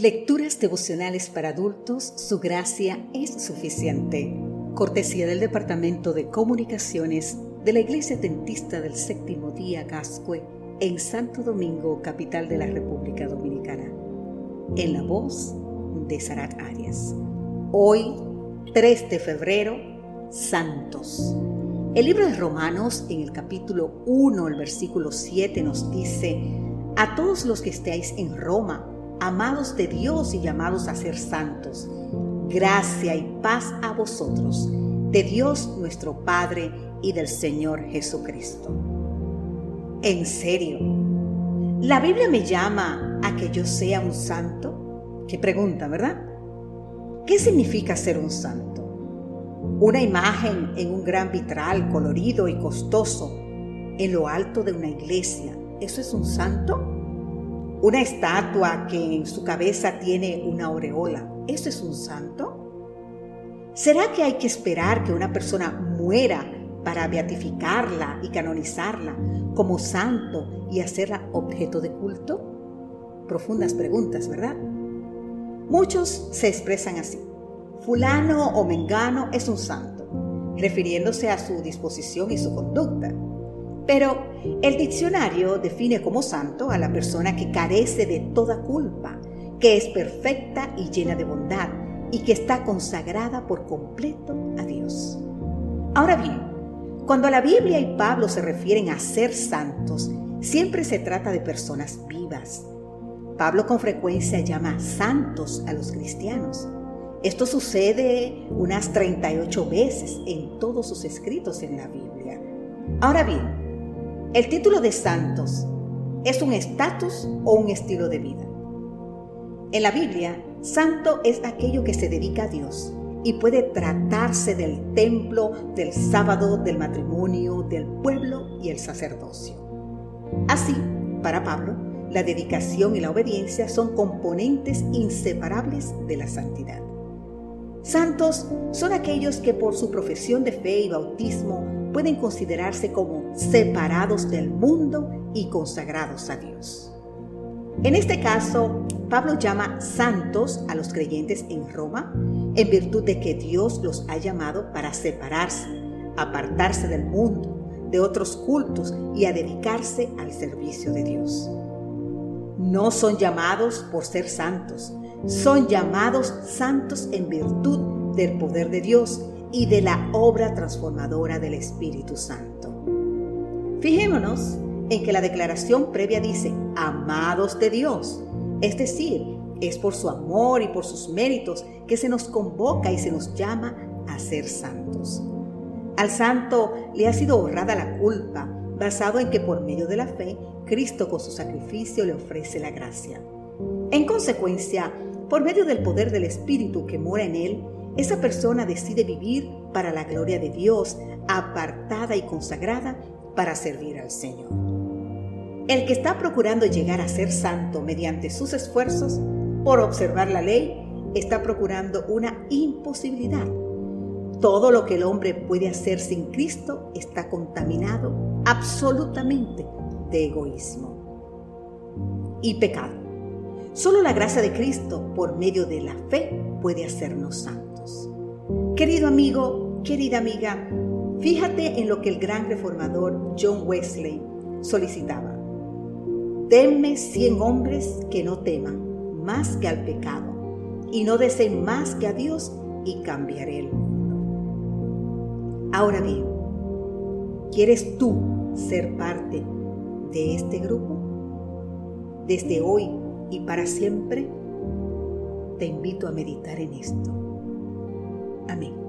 Lecturas devocionales para adultos, su gracia es suficiente. Cortesía del Departamento de Comunicaciones de la Iglesia Dentista del Séptimo Día Gascue en Santo Domingo, capital de la República Dominicana. En la voz de Sarat Arias. Hoy, 3 de febrero, Santos. El libro de Romanos, en el capítulo 1, el versículo 7, nos dice, a todos los que estéis en Roma, amados de Dios y llamados a ser santos. Gracia y paz a vosotros, de Dios nuestro Padre y del Señor Jesucristo. En serio, ¿la Biblia me llama a que yo sea un santo? Qué pregunta, ¿verdad? ¿Qué significa ser un santo? Una imagen en un gran vitral colorido y costoso en lo alto de una iglesia, ¿eso es un santo? Una estatua que en su cabeza tiene una aureola. ¿Eso es un santo? ¿Será que hay que esperar que una persona muera para beatificarla y canonizarla como santo y hacerla objeto de culto? Profundas preguntas, ¿verdad? Muchos se expresan así. Fulano o mengano es un santo, refiriéndose a su disposición y su conducta. Pero el diccionario define como santo a la persona que carece de toda culpa, que es perfecta y llena de bondad y que está consagrada por completo a Dios. Ahora bien, cuando la Biblia y Pablo se refieren a ser santos, siempre se trata de personas vivas. Pablo con frecuencia llama santos a los cristianos. Esto sucede unas 38 veces en todos sus escritos en la Biblia. Ahora bien, el título de santos es un estatus o un estilo de vida. En la Biblia, santo es aquello que se dedica a Dios y puede tratarse del templo, del sábado, del matrimonio, del pueblo y el sacerdocio. Así, para Pablo, la dedicación y la obediencia son componentes inseparables de la santidad. Santos son aquellos que por su profesión de fe y bautismo pueden considerarse como separados del mundo y consagrados a Dios. En este caso, Pablo llama santos a los creyentes en Roma en virtud de que Dios los ha llamado para separarse, apartarse del mundo, de otros cultos y a dedicarse al servicio de Dios. No son llamados por ser santos, son llamados santos en virtud del poder de Dios y de la obra transformadora del Espíritu Santo. Fijémonos en que la declaración previa dice, amados de Dios, es decir, es por su amor y por sus méritos que se nos convoca y se nos llama a ser santos. Al santo le ha sido borrada la culpa, basado en que por medio de la fe, Cristo con su sacrificio le ofrece la gracia. Consecuencia, por medio del poder del Espíritu que mora en él, esa persona decide vivir para la gloria de Dios, apartada y consagrada para servir al Señor. El que está procurando llegar a ser santo mediante sus esfuerzos por observar la ley, está procurando una imposibilidad. Todo lo que el hombre puede hacer sin Cristo está contaminado absolutamente de egoísmo y pecado. Solo la gracia de Cristo, por medio de la fe, puede hacernos santos. Querido amigo, querida amiga, fíjate en lo que el gran reformador John Wesley solicitaba. Denme cien hombres que no teman más que al pecado y no deseen más que a Dios y cambiaré el mundo. Ahora bien, ¿quieres tú ser parte de este grupo? Desde hoy y para siempre, te invito a meditar en esto. Amém.